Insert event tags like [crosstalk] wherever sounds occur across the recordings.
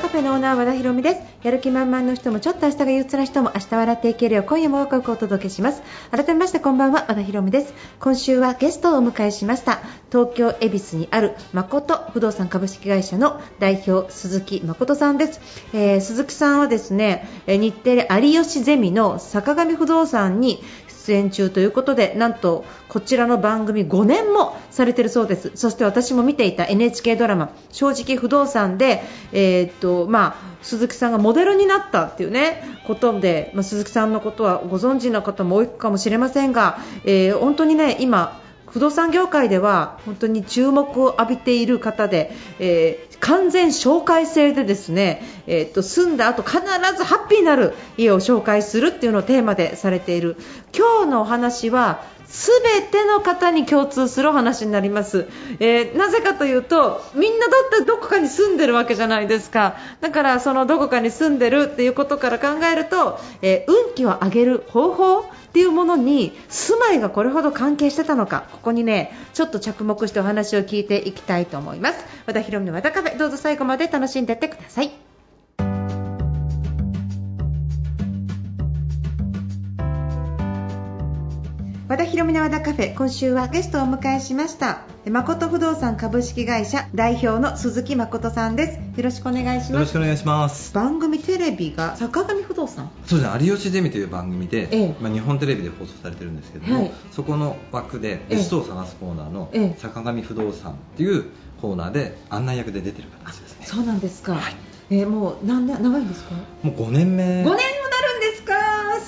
カフェのオーナー和田博美です。やる気満々の人もちょっと明日が憂鬱な人も明日笑っていけるよ。う今夜もワクワクお届けします。改めましてこんばんは和田博美です。今週はゲストをお迎えしました。東京恵比寿にある誠不動産株式会社の代表鈴木誠さんです、えー鈴木さんはですねえ日テレ有吉ゼミの坂上不動産に出演中ということでなんとこちらの番組5年もされているそうです。そして私も見ていた NHK ドラマ「正直不動産で」えーっとまあ、鈴木さんがモデルになったっていうねことで、まあ、鈴木さんのことはご存知の方も多いかもしれませんが、えー本当にね今不動産業界では本当に注目を浴びている方で、えー完全紹介制でですね、えーっと住んだ後必ずハッピーになる家を紹介するっていうのをテーマでされている。今日のお話は全ての方に共通するお話になります、えーなぜかというとみんなだってどこかに住んでるわけじゃないですか。だからそのどこかに住んでるっていうことから考えると、えー運気を上げる方法っていうものに住まいがこれほど関係してたのかここにねちょっと着目してお話を聞いていきたいと思います。和田博美の和田カフェどうぞ最後まで楽しんでってください。和田博美の和田カフェ今週はゲストをお迎えしました。誠不動産株式会社代表の鈴木誠さんです。よろしくお願いします。よろしくお願いします。番組テレビが坂上不動産？そうです。ね、有吉ゼミという番組で、ええ。まあ、日本テレビで放送されてるんですけども、はい。そこの枠でええ。別荘を探すコーナーのええ。坂上不動産っていうコーナーで案内役で出てる形ですね。そうなんですか、はい。えーもう何年長いんですか？もう5年目。5年もなるんですか？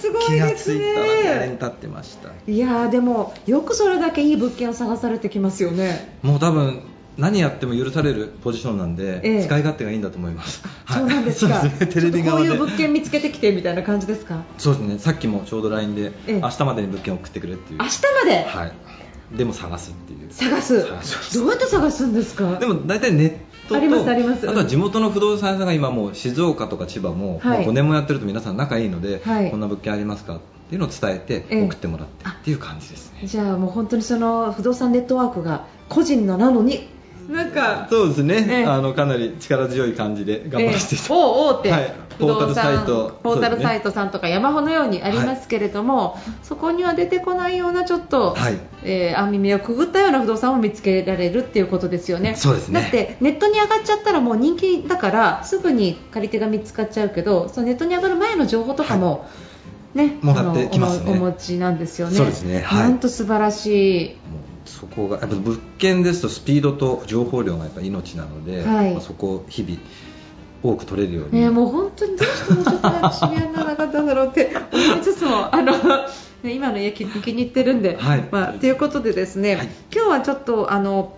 すご気がいですついたら5年ね経ってました。いやーでもよくそれだけいい物件を探されてきますよね。もう多分何やっても許されるポジションなんで、ええ。使い勝手がいいんだと思います。そうなんですか。そうですね、テレビ側こういう物件見つけてきてみたいな感じですか？そうですね、さっきもちょうど LINE で、ええ。明日までに物件を送ってくれっていう。明日まで？はい。でも探すっていう。探す。探しますどうやって探すんですか？でも大体ネットとありますあります。とは地元の不動産屋さんが今もう静岡とか千葉も,、はい。もう5年もやってると皆さん仲いいので、はい。こんな物件ありますかっていうのを伝えてええ。送ってもらってっていう感じですね、じゃあもう本当にその不動産ネットワークが個人のなのに。なんかそうですね、ええ。あのかなり力強い感じで頑張らせていただいて、ええ大大手、はい不動産ポータルサイトさんとか山穂のようにありますけれども、そこには出てこないようなちょっと、はい。えー網目をくぐったような不動産を見つけられるっていうことですよね。そうですね。だってネットに上がっちゃったらもう人気だからすぐに借り手が見つかっちゃうけど、そのネットに上がる前の情報とかも、ね、もらってきますね。おお持ちなんですよね。そうですね。はい。なんと素晴らしい。もうそこがやっぱ物件ですとスピードと情報量がやっぱ命なので、はい。まあそこを日々多く取れるように、ね、もう本当にどうしてもちょっと早く知り合いにならなかったんだろうって思いつつも、あの、ね今の家気気に入ってるんで、はい。まあ、ということでですね、はい。今日はちょっとあの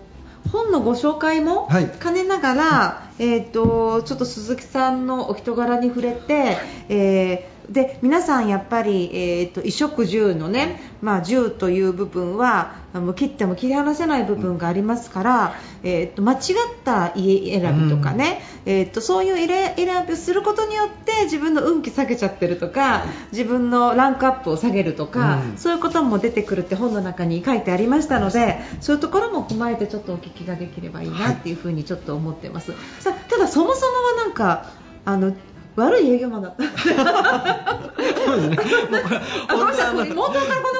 本のご紹介もはい。兼ねながら、えっ、とちょっと鈴木さんのお人柄に触れて、えーで皆さんやっぱり、えー、と衣食住のね、まあ、住という部分はあの切っても切り離せない部分がありますから、えー、と間違った家選びとかね、えー、とそういう選びをすることによって自分の運気下げちゃってるとか自分のランクアップを下げるとか、うん。そういうことも出てくるって本の中に書いてありましたのでそういうところも踏まえてちょっとお聞きができればいいなっていうふうにちょっと思ってます、さただそもそもはなんかあの悪い営業マンだった。そうですね。もうこれあごめんなさいからこんなこ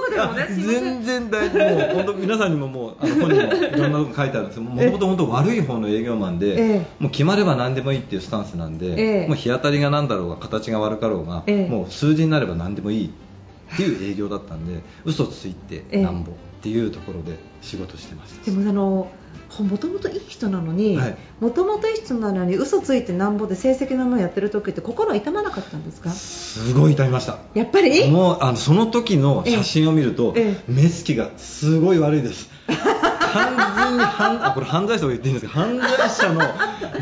と言うのね [laughs] 全然大丈夫。もう本当皆さんにももうあの本にもいろんなこと書いてあるんですけど、もともと本当悪い方の営業マンで、ええ。もう決まれば何でもいいっていうスタンスなんで、ええ。もう日当たりが何だろうが形が悪かろうが、ええ。もう数字になれば何でもいいっていう営業だったんで、嘘ついてええなんぼっていうところで仕事してました。でもあのもともといい人なのにはい。もともといい人なのに嘘ついてなんぼで成績のものやってる時って心痛まなかったんですか？すごい痛みました。やっぱり？もうあのその時の写真を見ると、ええ。目つきがすごい悪いです。完全に犯あこれ犯罪者と言っていいんですけど犯罪者の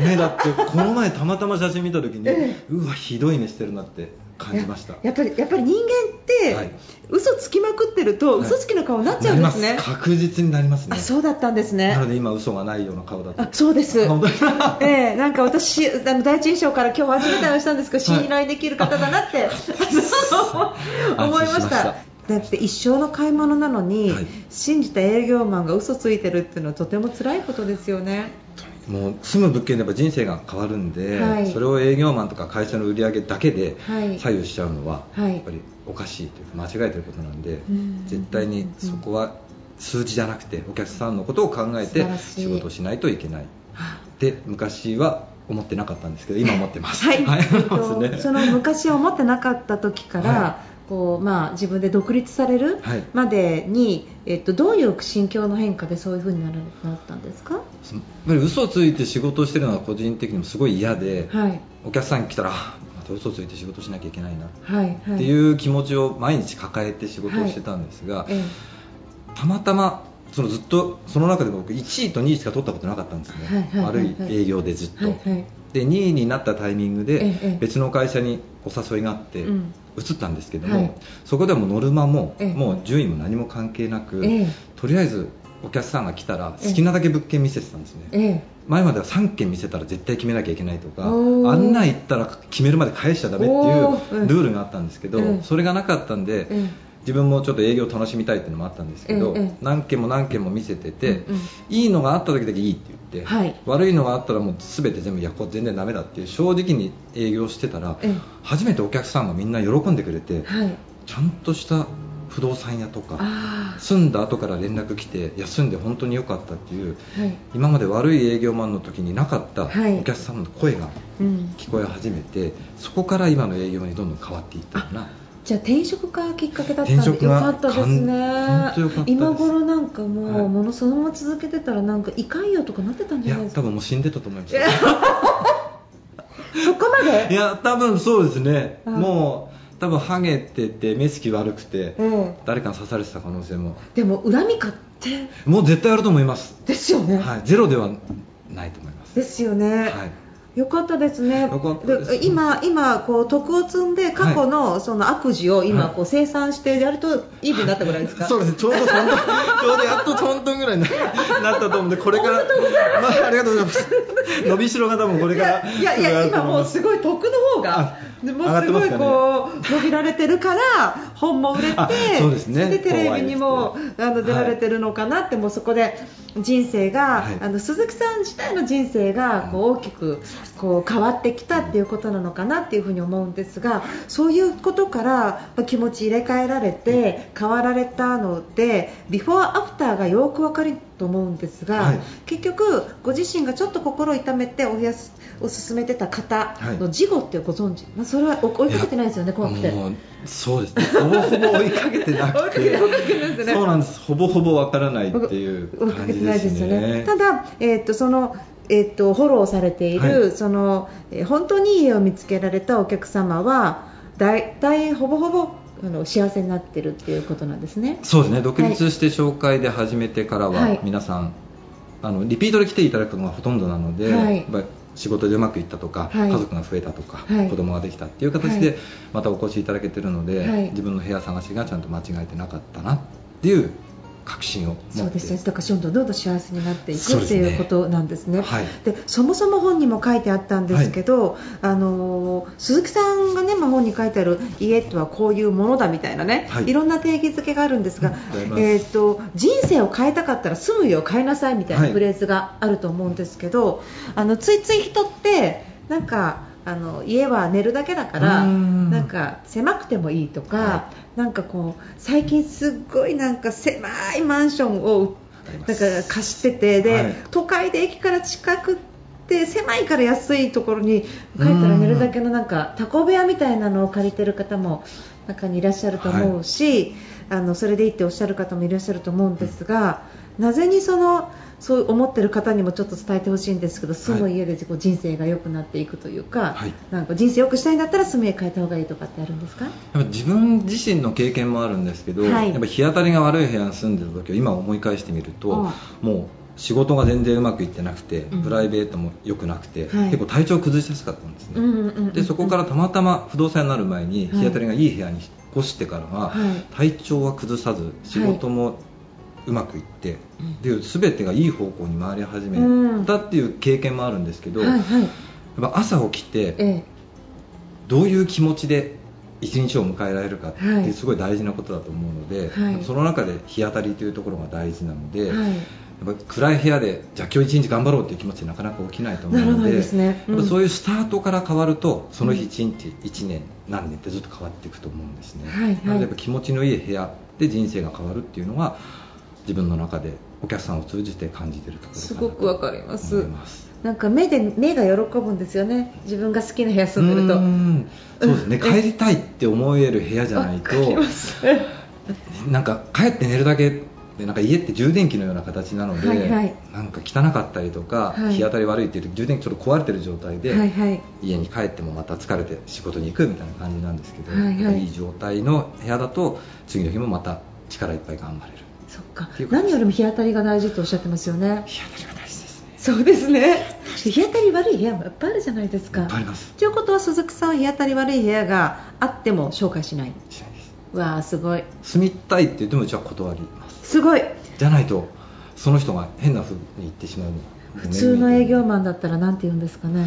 目だってこの前たまたま写真見た時に、え。うわひどい目してるなって感じました。やっぱりやっぱり人間って、はい。嘘つきまくってると、はい。嘘つきの顔になっちゃうんですね。なります。確実になりますね。あそうだったんですね。なので今嘘がないような顔だと。あそうです。本当に。[laughs] ええなんか私あの第一印象から今日初めて話したんですけど、はい。信頼できる方だなって、[laughs] [laughs] 思いまし安心しましたた。だって一生の買い物なのに、はい。信じた営業マンが嘘ついてるっていうのはとても辛いことですよねもう住む物件でやっぱ人生が変わるんで、はい。それを営業マンとか会社の売り上げだけではい。左右しちゃうのは、はい。やっぱりおかしいというか間違えてることなんで、ん。絶対にそこは数字じゃなくてお客さんのことを考え素て仕事をしないといけない。はで昔は思ってなかったんですけど今思ってます。はい、[laughs] はいえっとその昔は思ってなかった時から、はこうまあ、自分で独立されるはい。までに、えっと、どういう心境の変化でそういうふうにならなったんですか、嘘をついて仕事をしてるのは個人的にもすごい嫌で、はい。お客さん来たらあまた嘘ついて仕事しなきゃいけないな。はいはい、っていう気持ちを毎日抱えて仕事をしてたんですが、えたまたまそのずっとその中で僕1位と2位しか取ったことなかったんですね、はいはいはいはい。悪い営業でずっと、で2位になったタイミングでええ。別の会社にお誘いがあってうん移ったんですけども、はい。そこではもうノルマもええ。もう順位も何も関係なく、ええ。とりあえずお客さんが来たら好きなだけ物件見せてたんですね、ええ。前までは3件見せたら絶対決めなきゃいけないとか案内行ったら決めるまで返しちゃダメっていうルールがあったんですけど、うんそれがなかったんで、え自分もちょっと営業を楽しみたいっていうのもあったんですけど、ええええ。何件も何件も見せてて、うんうん。いいのがあった時だけいいって言って、はい。悪いのがあったらもう全て全部いやこれ全然ダメだっていう正直に営業してたら、ええ。初めてお客さんがみんな喜んでくれて、はい。ちゃんとした不動産屋とかあ住んだ後から連絡来て休んで本当に良かったっていうあはい。今まで悪い営業マンの時になかったはい。お客さんの声がうん。聞こえ始めて、そこから今の営業にどんどん変わっていったようなじゃあ転職がきっかけだったんでよかったですね。今頃なんかもう、はい。ものそのまま続けてたらなんか胃潰瘍とかなってたんじゃないですか？多分もう死んでたと思います [laughs] そこまで？いや多分そうですね、うんもう多分ハゲてて目つき悪くて、え誰かに刺されてた可能性も。えでも恨み買って？もう絶対あると思います、ですよね、はい、ゼロではないと思います、ですよね、はい、よかったですね。です。今、今こう徳を積んで過去のその悪事を今はい。こう生産してやるといい風になったぐらいですか？そうです。ねちょうどトントンちょうどやっとトントンぐらいにななったと思うんでこれから。まあ、ありがとうございます。伸びしろが多分これいからやいやいや今もうすごい徳の方があでもすごいこう伸びられてるから本も売れてあそうですね。でテレビにもあの出られてるのかなってもうそこで人生が、はい。あの鈴木さん自体の人生がこう大きくこう変わってきたっていうことなのかなっていうふうに思うんですがそういうことからまあ気持ち入れ替えられて変わられたのでビフォーアフターがよくわかると思うんですが、はい。結局ご自身がちょっと心を痛めておやすお勧めてた方の事後ってご存知、まあ、それは追追いかけてないですよね怖くて。もうそうですね。ほぼほぼ追いかけてなくて。そうなんです。ほぼほぼわからないっていう感じでですねねただ、えー、とそのえー、とフォローされている、はいそのえー本当にいい家を見つけられたお客様は大体ほぼほぼあの幸せになってるっていうことなんですね。そうですね。独立して紹介で始めてからははい。皆さん、あのリピートで来ていただくのがほとんどなので、はい。仕事でうまくいったとか、はい。家族が増えたとか、はい。子供ができたっていう形はい。でまたお越しいただけてるので、はい。自分の部屋探しがちゃんと間違えてなかったなっていう確信を持って。そうですね。だからどんどんどんどん幸せになっていくそうですね。っていうことなんですね。はい。でそもそも本にも書いてあったんですけど、あのー鈴木さんがね、まあ、本に書いてある家とはこういうものだみたいなね、はい。い、ろんな定義づけがあるんですが、うございます。えー、と人生を変えたかったら住む家を変えなさいみたいはない。フレーズがあると思うんですけど、あのついつい人ってなんかあの家は寝るだけだからなんか狭くてもいいとか、はなんかこう最近すっごいなんか狭いマンションをだから貸しててで、はい。都会で駅から近くって狭いから安いところに帰ったら寝るだけのなんかタコ部屋みたいなのを借りてる方も中にいらっしゃると思うし、あのそれでいいっておっしゃる方もいらっしゃると思うんですが、なぜにそのそう思ってる方にもちょっと伝えてほしいんですけど住む家でこう人生が良くなっていくというか、はい。なんか人生良くしたいんだったら住む家変えた方がいいとかってあるんですか？やっぱ自分自身の経験もあるんですけど、はい。やっぱ日当たりが悪い部屋に住んでた時を今思い返してみると、うん。もう仕事が全然うまくいってなくて、うん。プライベートも良くなくて、はい。結構体調を崩しやすかったんですね、うんうんうんうんでそこからたまたま不動産になる前にはい。日当たりがいい部屋に引っ越してからは、はい。体調は崩さず仕事もうまくいって、うん。で全てがいい方向に回り始うん。めたっていう経験もあるんですけど、はいはい。やっぱ朝起きてええ。どういう気持ちで一日を迎えられるかってはい。すごい大事なことだと思うので、はい。その中で日当たりというところが大事なので、はい。やっぱ暗い部屋でじゃあ今日一日頑張ろうっていう気持ちなかなか起きないと思うのでね。うん。やっぱそういうスタートから変わるとその日一日一年何年ってずっと変わっていくと思うんですね、はいはい。なのでやっぱ気持ちのいい部屋で人生が変わるっていうのが自分の中でお客さんを通じて感じているところすごくわかります。なんか目で目が喜ぶんですよね。自分が好きな部屋住んでると。うそうですね。うん。帰りたいって思える部屋じゃないとなんか帰って寝るだけでなんか家って充電器のような形なので、はいはい。なんか汚かったりとか、はい。日当たり悪いっていう充電器ちょっと壊れてる状態で、はいはい。家に帰ってもまた疲れて仕事に行くみたいな感じなんですけど、はいはい。いい状態の部屋だと次の日もまた力いっぱい頑張れるそっか。何よりも日当たりが大事とおっしゃってますよね。日当たりが大事ですね。そうですね。日当たり悪い部屋もいっぱいあるじゃないですか。あります。ということは鈴木さんは日当たり悪い部屋があっても紹介しないしないです。わあすごい。住みたいって言ってもうちは断ります。すごい。じゃないとその人が変な風に言ってしまう普通の営業マンだったら何て言うんですかね。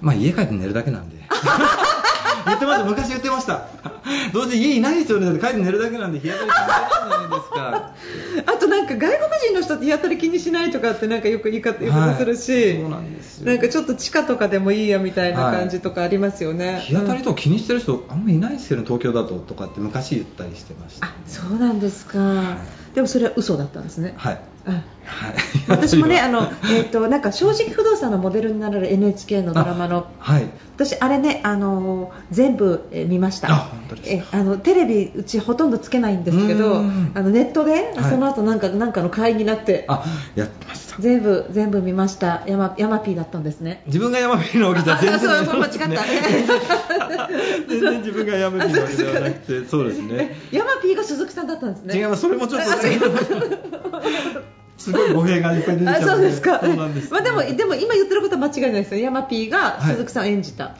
まあ家帰って寝るだけなんで [laughs] 言ってました昔言ってました。どうせ家いないですよね。帰って寝るだけなんで日当たり関係ないですか。あとなんか外国人の人って日当たり気にしないとかってなんかよく言い方言い方するし、はいそうなんですよ。なんかちょっと地下とかでもいいやみたいな感じとかありますよね、日当たりうんとか気にしてる人あんまりいないですよね東京だととかって昔言ったりしてました。あそうなんですか、でもそれは嘘だったんですね、はい。あ。はい私もねあの、えー、となんか正直不動産のモデルになれる NHK のドラマの。はい。私あれねあの全部、えー見ました。あ本当ですか。えあのテレビうちほとんどつけないんですけどあうん。のネットで、はい。その後なんかなんかの会になってあやってました。全部全部見ました。ヤマヤマピーだったんですね。自分が山火のわけじゃ全然あそう間違った。全然自分が山火のわけではなくてそうですね。ヤマピーが鈴木さんだったんですね。違います。それもちょっとすごい語弊がいっぱい出てきちゃあそうですか。まあ、でもでも今言ってることは間違いないですよ。ヤマピーが鈴木さんを演じた、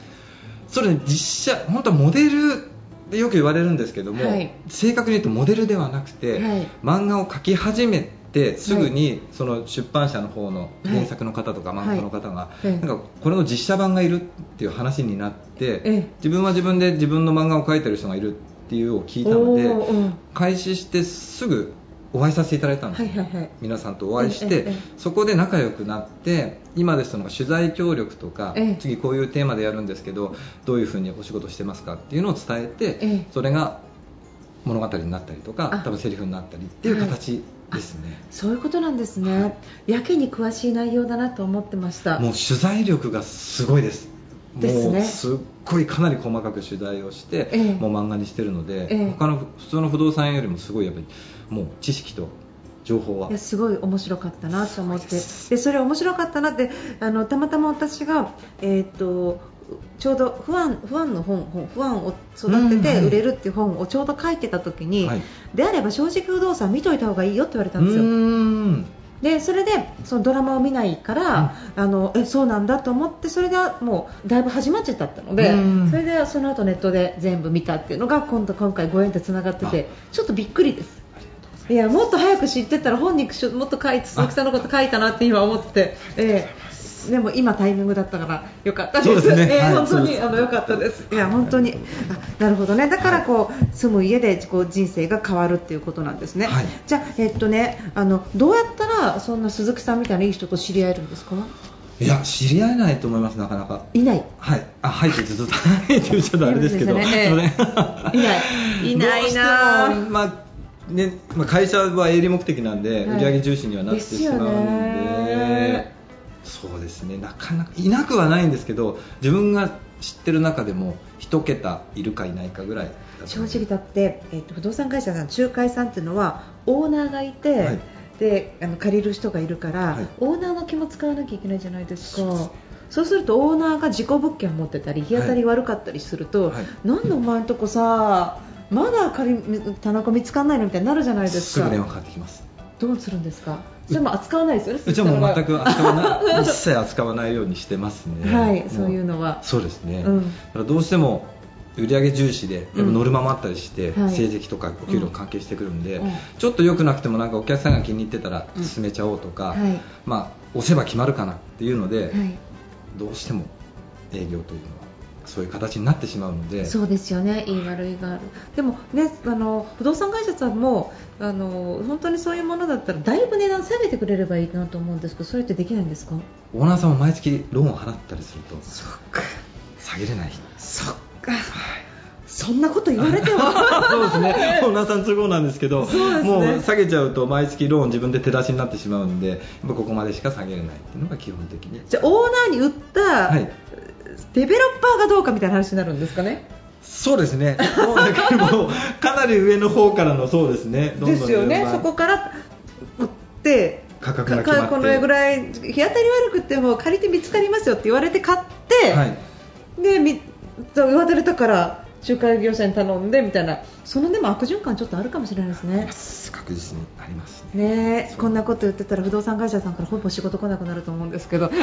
それね。実写本当はモデルでよく言われるんですけども、はい。正確に言うとモデルではなくて、はい。漫画を描き始めてすぐにその出版社の方の原作の方とかはい。漫画の方が、はい。なんかこれの実写版がいるっていう話になって、ええ。自分は自分で自分の漫画を描いてる人がいるっていうのを聞いたので開始してすぐお会いさせていただいたんです。よ、はいはいはい。皆さんとお会いして、そこで仲良くなって今ですと取材協力とか、ええ。次こういうテーマでやるんですけどどういうふうにお仕事してますかっていうのを伝えて、ええ。それが物語になったりとかあ。多分セリフになったりっていう形ですね、そういうことなんですね、やけに詳しい内容だなと思ってました。もう取材力がすごいです。ですね。すっごいかなり細かく取材をして、ええ。もう漫画にしてるので、ええ。他の普通の不動産屋よりもすごいやっぱりもう知識と情報は。いやすごい面白かったなと思って。すでそれ面白かったなってあのたまたま私が、えー、とちょうど不安不安の本本不安を育てて売れるっていう本をちょうど書いてた時に、はい。であれば正直不動産見といた方がいいよって言われたうんですよ。ーんでそれでそのドラマを見ないから、あのえそうなんだと思ってそれがもうだいぶ始まっちゃったので、うん。それでその後ネットで全部見たっていうのが今度今回ご縁でつながっててちょっとびっくりです。いやもっと早く知ってたら本にもっと書いて鈴木さんのこと書いたなって今思って、ええでも今タイミングだったからよかったです。ですね。ええはい。本当にあのよかったです。い。や本当に。あなるほどね。だからこう住む家でこう人生が変わるっていうことなんですね。はい。じゃあえっとねあのどうやったらそんな鈴木さんみたいないい人と知り合えるんですか？いや知り合えないと思いますなかなか。いない。はい。あはいってずっとはいって言っちゃうとあれですけど。ねすいませんいない。いないなまあねまあ、会社は営利目的なんで、はい。売上重視にはなってしまうので。すよでねそうですね。なかなかいなくはないんですけど自分が知ってる中でも一桁いるかいないかぐらい正直だって、えっと不動産会社さん仲介さんっていうのはオーナーがいて、はい。であの借りる人がいるから、はい。オーナーの気も使わなきゃいけないじゃないですか。そうす。るとオーナーが自己物件を持ってたり日当たり悪かったりすると、はい。なんでお前んとこさまだ借り棚子見つかんないのみたいになるじゃないですか。すぐ電話かかってきます。どうするんですか？それも扱わないですよねうちはもう全くく扱わない一切扱わないようにしてますね。はいもそういうのは。そうですね、うん。だからどうしても売上重視でやっぱノルマもあったりして、はい。成績とかお給料関係してくるんで、うん。ちょっと良くなくてもなんかお客さんが気に入ってたらうん。進めちゃおうとか、はい。まあ押せば決まるかなっていうので、はい。どうしても営業というのはそういう形になってしまうのでそうですよね、いい悪いがある、でもね、あの不動産会社さんもあの本当にそういうものだったら、だいぶ値段下げてくれればいいなと思うんですけど、それってできないんですか？オーナーさんも毎月ローンを払ったりするとそっか、下げれない。そっか、そんなこと言われても、[laughs] そうですね、オーナーさん都合なんですけど、ね。もう下げちゃうと毎月ローン自分で手出しになってしまうんで、ここまでしか下げれないっていうのが基本的に。じゃあ、オーナーに売った、はい。デベロッパーがどうかみたいな話になるんですかね？そうですね、もうだけどもかなり上の方からのそうですね、どんどんですよね。そこから売って、価格がこのぐらい、日当たり悪くても借りて見つかりますよって言われて買って、はい、でみ言われたから仲介業者に頼んでみたいなそのでも悪循環ちょっとあるかもしれないですね。確実にありますね。ねこんなこと言ってたら不動産会社さんからほぼ仕事来なくなると思うんですけど。はい、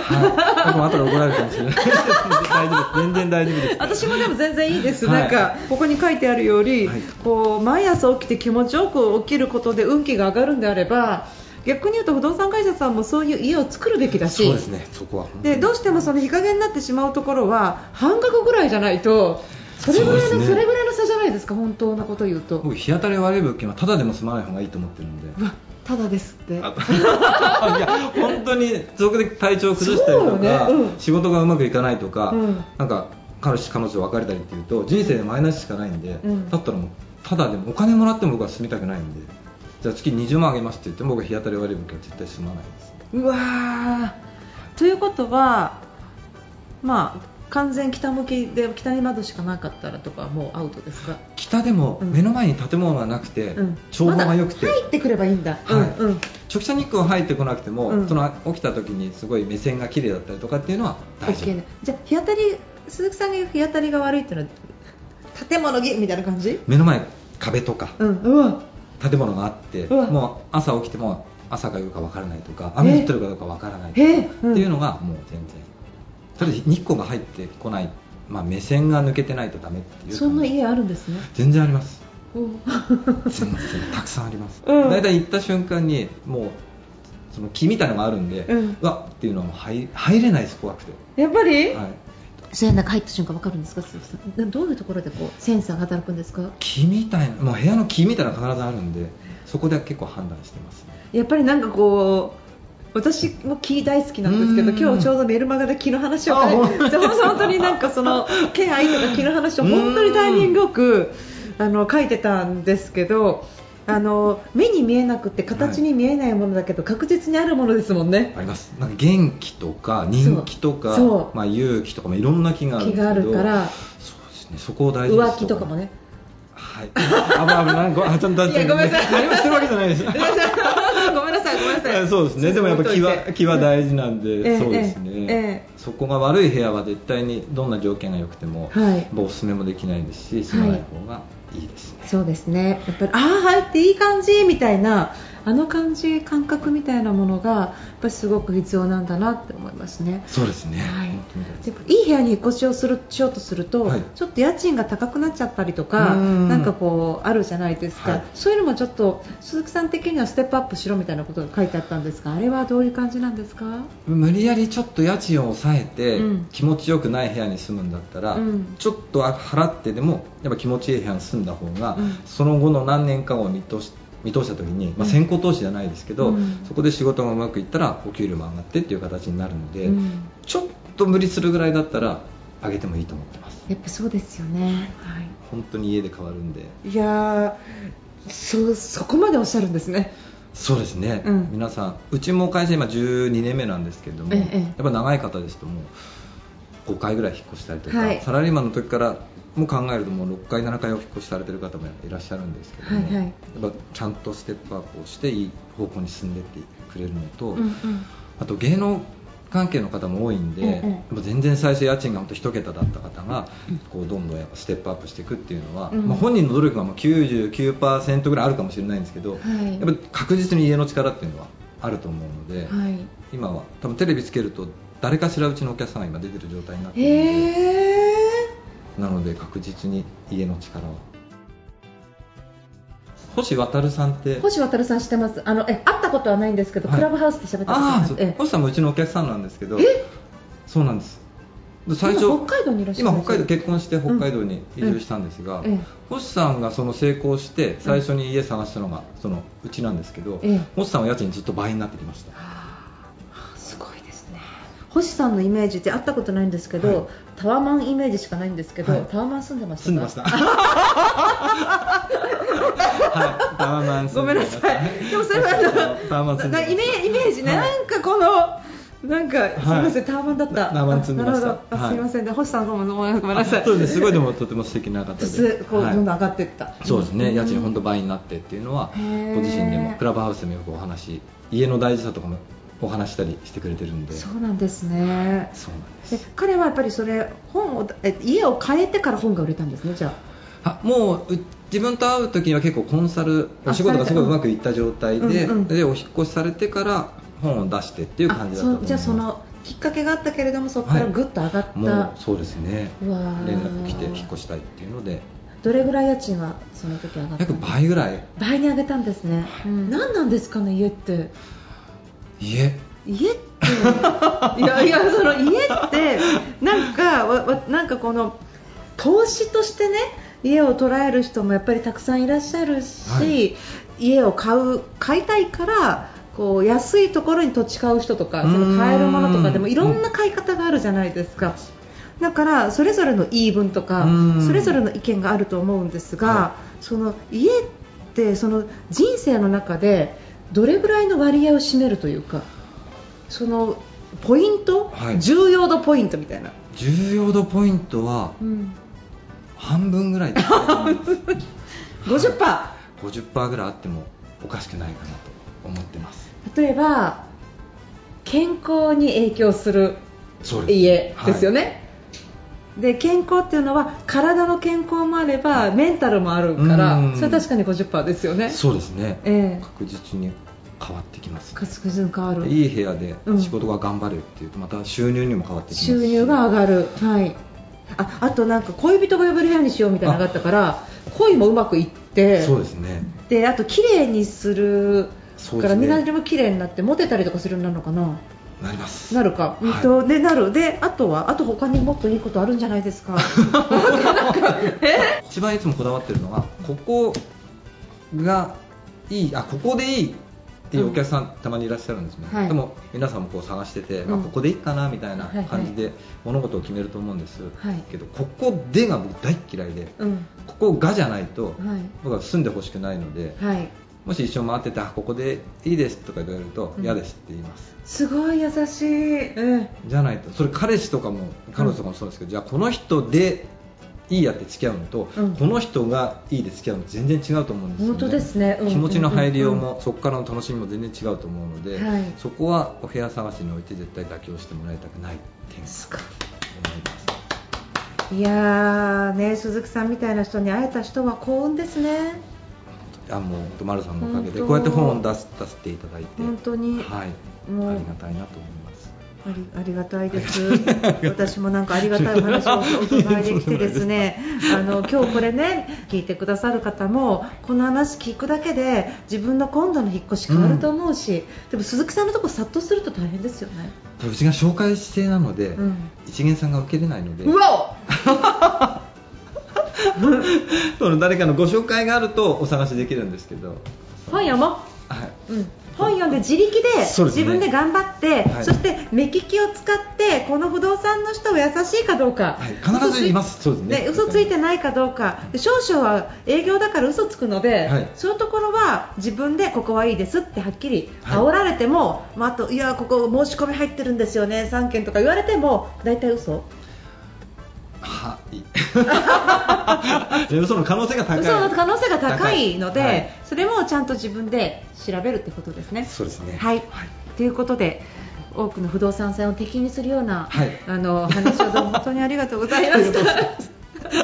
僕も後で怒られるかもしれない。[laughs] 大丈夫。です、全然大丈夫です。私もでも全然いいです、はい。なんかここに書いてあるより、はい。こう毎朝起きて気持ちよく起きることで運気が上がるんであれば逆に言うと不動産会社さんもそういう家を作るべきだしそうですね、そこはでどうしてもその日陰になってしまうところは半額ぐらいじゃないとそれぐらいのそ,、れぐらいの差じゃないですか本当のこと言うと。僕、日当たり悪い物件はただでも住まない方がいいと思ってるんで。うわただですって。あ [laughs] いや本当にそこで体調を崩したりとか、ね。うん。仕事がうまくいかないとか、うん。なんか彼氏彼女と別れたりっていうと人生でマイナスしかないんで、うん。だったらもうただでもお金もらっても僕は住みたくないんでじゃあ月20万あげますって言っても僕は日当たり悪い物件は絶対住まないです。うわー。ということはまあ完全北向きで北に窓しかなかったらとかはもうアウトですか？北でもうん。目の前に建物がなくて、うん。眺望が良くて、まだ入ってくればいいんだ、はい。うんうん。直射日光が入ってこなくても、うん。その起きた時にすごい目線が綺麗だったりとかっていうのは大丈 OK ね。じゃあ日当たり鈴木さんが言う日当たりが悪いっていうのは建物ぎみたいな感じ？夫目の前壁とかうん。建物があってもう朝起きても朝か夜か分からないとか雨降ってるかどうか分からないとかえ？っていうのがもう全然それで日光が入ってこない、まあ、目線が抜けてないとダメっていうそんな家あるんですね。全然あります。お全然たくさんあります、うん。大体行った瞬間にもうその木みたいなのがあるんで、うん。わっていうのはもう入入れないです怖くて、やっぱり、はい、そういう中入った瞬間わかるんですか？どういうところでこうセンサーが働くんですか？木みたいなもう部屋の木みたいなのが必ずあるんでそこで結構判断してますね。やっぱりなんかこう私も木大好きなんですけどうん。今日ちょうどメルマガで木の話をあ書い本て本当になんかその気配とか木の話を本当にタイミングよくあの書いてたんですけどあの目に見えなくて形に見えないものだけど確実にあるものですもんね。あります。なんか元気とか人気とかそう。まあ、勇気とかもいろんな気があるん木ですけどがあるからそうですね。そこを大事に浮気とかもね。はい。あぶ危ない。ごあちょっといやごめんなさい。何もしてるわけじゃないですさいごめんなさい。そうですね。でもやっぱ気は気は大事なんで、ええそうですね、ええそこが悪い部屋は絶対にどんな条件が良くても、はい。おすすめもできないですし住まない方がいいですね、そうですね。やっぱりああ入っていい感じみたいなあの感じ感覚みたいなものがやっぱりすごく必要なんだなって思いますね。そうですね、はい。いい部屋に引っ越しをするしようとすると、はい。ちょっと家賃が高くなっちゃったりとかうん。なんかこうあるじゃないですか、はい。そういうのもちょっと鈴木さん的にはステップアップしろみたいなことが書いてあったんですがあれはどういう感じなんですか？無理やりちょっと家賃を抑えて、うん。気持ちよくない部屋に住むんだったら、うん。ちょっと払ってでもやっぱ気持ちいい部屋に住んだ方が、うん。その後の何年間を見通し見通した時に、まあ、うん。先行投資じゃないですけど、うん。そこで仕事がうまくいったらお給料も上がってっていう形になるので、うん。ちょっと無理するぐらいだったら上げてもいいと思ってます。やっぱそうですよね、はい。本当に家で変わるんで。いやーそそこまでおっしゃるんですね。そうですね、うん。皆さんうちも会社今12年目なんですけれども、ええ。やっぱ長い方ですともう5回ぐらい引っ越したりとか、はい。サラリーマンの時からも考えるともう6回7回お引っ越しされてる方もいらっしゃるんですけども、はいはい。やっぱちゃんとステップアップをしていい方向に進んでってくれるのと、うんうん。あと芸能関係の方も多いんで、ええやっぱ全然最初家賃が本当1桁だった方がうん。こうどんどんやっぱステップアップしていくっていうのは、うん。まあ、本人の努力がまあ99%ぐらいあるかもしれないんですけど、はい。やっぱ確実に家の力っていうのはあると思うので、はい。今は多分テレビつけると誰かしらうちのお客さんが今出てる状態になってるので、へえなので確実に家の力は星渉さんって。星渉さん知ってます？あのえ会ったことはないんですけど、はい。クラブハウスで喋ったことああそう。あるえ。星さんもうちのお客さんなんですけど。え？そうなんです。で最初今北海道にいらっしゃる今北海道結婚して北海道に移住したんですが、ええ。星さんがその成功して最初に家探したのがそのうちなんですけど、ええ。星さんは家賃ずっと倍になってきました星さんのイメージって会ったことないんですけど、はい。タワマンイメージしかないんですけど、はい。タワマン住んでましたか？住んでました。[laughs] はい。タワマンごめんなさい。でもそれはあのタワマン住んでました。なイメージね、はい。なんかこのなんか、すみません、タワマンだった。タワマン積んでました。すみません、で星さんごめんなさい。そうです。すごいでもとても素敵な方で、[laughs] こう、はい。どんどん上がっていった。そうですね、ん。家賃本当倍になってっていうのは、ご自身でもクラブハウスでもよくお話、家の大事さとかもお話したりしてくれてるんで、そうそうなんですね。なんで。です彼はやっぱりそれ本をえ家を変えてから本が売れたんですねじゃあ。もうう自分と会う時には結構コンサルあお仕事がすごいうまくいった状態で,、うんうん。でお引っ越しされてから本を出してっていうあ感じだったとじゃあそのきっかけがあったけれどもそこからぐっと上がった、もうそうですね。う連絡来て引っ越したいっていうので。どれぐらい家賃はその時上がった約倍ぐらい。倍に上げたんですね、うん。何なんですかね家って家？家って。いやいやその家ってなんかわわなんかこの投資としてね家を捉える人もやっぱりたくさんいらっしゃるし、はい。家を買う買いたいからこう安いところに土地買う人とかその買えるものとかでもうんいろんな買い方があるじゃないですか。だからそれぞれの言い分とかうん。それぞれの意見があると思うんですが、はその家ってその人生の中でどれぐらいの割合を占めるというかそのポイント、はい。重要度ポイントみたいな、重要度ポイントはうん、半分ぐらいだと思い。ます50%、50%ぐらいあってもおかしくないかなと思ってます。例えば健康に影響する家ですよね、で健康っていうのは体の健康もあればメンタルもあるからうん。それ確かに50%ですよね。そうですね、ええ。確実に変わってきます。確実に変わる。いい部屋でうん。仕事が頑張るっていうとまた収入にも変わってきますし。収入が上がる、はい、ああとなんか恋人が呼べる部屋にしようみたいなのがあったから恋もうまくいってそうですね。であと綺麗にするからそうですね。みんなも綺麗になってモテたりとかするようになるのかななります。なるか、はい。うんとでなる。であとはあと他にもっといいことあるんじゃないですか。[laughs] え？一番いつもこだわってるのがここがいいあここでいいっていうお客さん、たまにいらっしゃるんですね、はい。でも皆さんもこう探してて、うん。あここでいいかなみたいな感じで物事を決めると思うんです、はい。けどここでが僕大っ嫌いでうん。ここがじゃないとはい。僕は住んでほしくないのではいもし一緒に回っててあここでいいですとか言われるとうん。嫌ですって言います、すごい優しい、うん。じゃないとそれ彼氏とかも彼女とかもそうですけど、じゃあこの人でいいやって付き合うのと、うん。この人がいいで付き合うのと全然違うと思うんですよね。本当ですね。うん気持ちの入りよううんも、そこからの楽しみも全然違うと思うので、はい。そこはお部屋探しにおいて絶対妥協してもらいたくない点すごい思います。いやーね鈴木さんみたいな人に会えた人は幸運ですねあもう丸さんのおかげでこうやって本を出す出していただいて。本当に。はい、もう。ありがたいなと思います。ありありがたいです。私もなんかありがたいお話をお伺いできてですね、[laughs] あの今日これね聞いてくださる方もこの話聞くだけで自分の今度の引っ越し変わると思うし、でも鈴木さんのとこ殺到すると大変ですよね。うちが紹介制なので、うん。一元さんが受けれないので。うわ [laughs] [laughs] その誰かのご紹介があるとお探しできるんですけど、お本読も？う。はい、うん。本読んで自力で自分で頑張って、はい。そして目利きを使ってこの不動産の人は優しいかどうか、はい。必ずいます。そうですね。嘘ついてないかどうか。で少々は営業だから嘘つくので、はい。そういうところは自分でここはいいですってはっきりはい。煽られても、まあ、あといやここ申し込み入ってるんですよね3件とか言われても大体嘘はい。[laughs] 嘘の可能性が高い。嘘の可能性が高いので、はい。それもちゃんと自分で調べるってことですね。そうですね。はい、ということで多くの不動産屋を敵にするような、はい。あの話をどうも本当にありがとうございました。は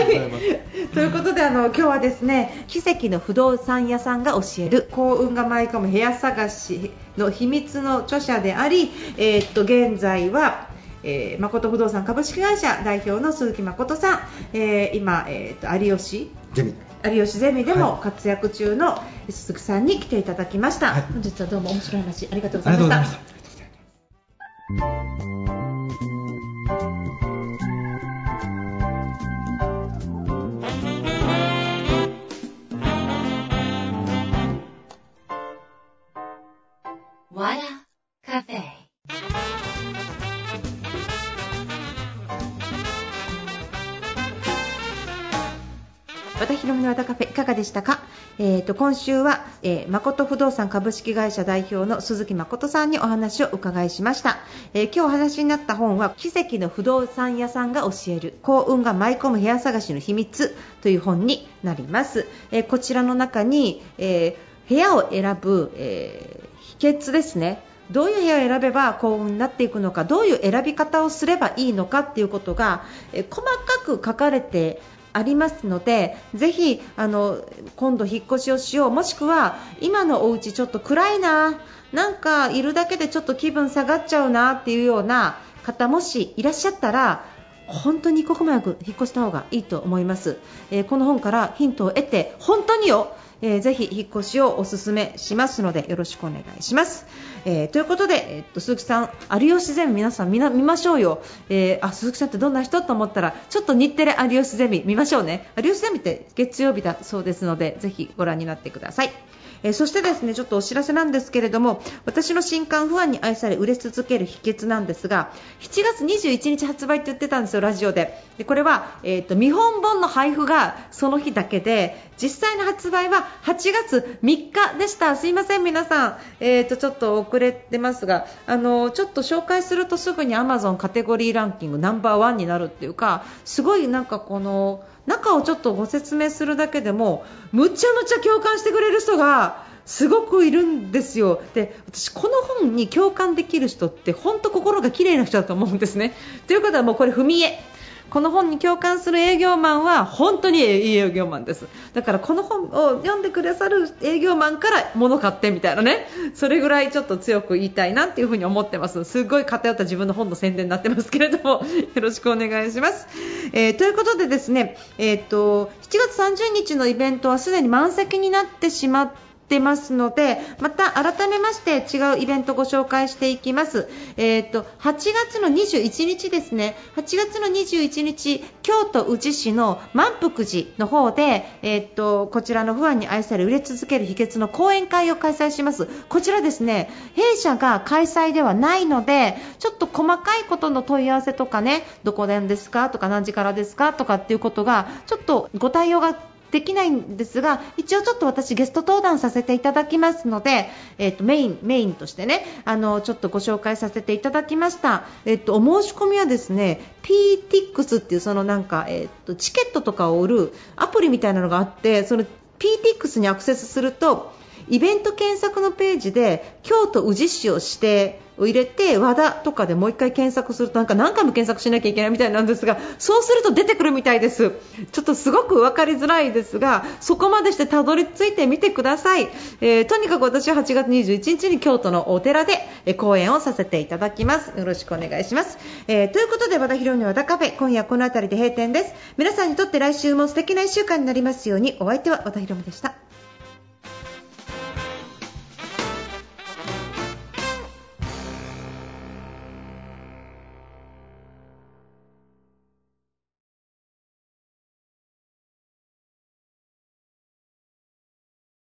い、ということであの今日はですね奇跡の不動産屋さんが教える。幸運が舞い込む部屋探しの秘密の著者であり、えー、っと現在はえー、誠不動産株式会社代表の鈴木誠さん、えー、今、えーと、有吉。ゼミ。有吉ゼミでも活躍中の鈴木さんに来ていただきました、はい、本日はどうも面白い話ありがとうございました。和田博美の和田カフェいかがでしたか、えーと、今週は、えー、誠不動産株式会社代表の鈴木誠さんにお話を伺いしました、えー、今日お話になった本は奇跡の不動産屋さんが教える幸運が舞い込む部屋探しの秘密という本になります、えー、こちらの中に、え部屋を選ぶ、え秘訣ですね。どういう部屋を選べば幸運になっていくのかどういう選び方をすればいいのかっていうことが、え細かく書かれてありますのでぜひあの今度引っ越しをしよう。もしくは今のお家ちょっと暗いな。なんかいるだけでちょっと気分下がっちゃうなっていうような方もしいらっしゃったら本当に一刻も早く引っ越した方がいいと思います、えー、この本からヒントを得て本当によえー、ぜひ引っ越しをお勧めしますのでよろしくお願いします。えー、ということで、え、っと鈴木さん、有吉ゼミ皆さん見見ましょうよ、え、あ鈴木さんってどんな人と思ったらちょっと日テレ有吉ゼミ見ましょうね有吉ゼミって月曜日だそうですのでぜひご覧になってください。え、そしてですねちょっとお知らせなんですけれども私の新刊ファンに愛され売れ続ける秘訣なんですが7月21日発売って言ってたんですよラジオで。でこれは、えーと、見本本の配布がその日だけで実際の発売は8月3日でした。すいません皆さん、えーと、ちょっと遅れてますがあのちょっと紹介するとすぐに Amazon カテゴリーランキングナンバーワンになるっていうかすごいなんかこの中をちょっとご説明するだけでもむちゃむちゃ共感してくれる人がすごくいるんですよで私、この本に共感できる人って本当心が綺麗な人だと思うんですね。ということはもうこれ踏み絵この本に共感する営業マンは本当にいい営業マンです。だからこの本を読んでくださる営業マンから物買ってみたいなね。それぐらいちょっと強く言いたいなっていうふに思ってます。すごい偏った自分の本の宣伝になってますけれども。[laughs] よろしくお願いします、えー、ということでですね、えーと、7月30日のイベントはすでに満席になってしまってってますのでまた改めまして違うイベントご紹介していきます、えーと、8月の21日ですね。8月の21日京都宇治市の満福寺の方で、えーと、こちらの不安に愛され売れ続ける秘訣の講演会を開催します。こちらですね弊社が開催ではないのでちょっと細かいことの問い合わせとかねどこでんですか？とか何時からですか？とかっていうことがちょっとご対応ができないんですが一応ちょっと私ゲスト登壇させていただきますので、えーと、メインメインとしてねあのちょっとご紹介させていただきました、えーと、お申し込みはですね PTX っていうそのなんか、えーと、チケットとかを売るアプリみたいなのがあってその PTX にアクセスするとイベント検索のページで京都宇治市を指定を入れて和田とかでもう1回検索するとなんか何回も検索しなきゃいけないみたいなんですがそうすると出てくるみたいです。ちょっとすごく分かりづらいですがそこまでしてたどり着いてみてください、えー、とにかく私は8月21日に京都のお寺で講演をさせていただきます。よろしくお願いします、えー、ということで和田博美和田カフェ今夜この辺りで閉店です。皆さんにとって来週も素敵な1週間になりますように。お相手は和田博美でした。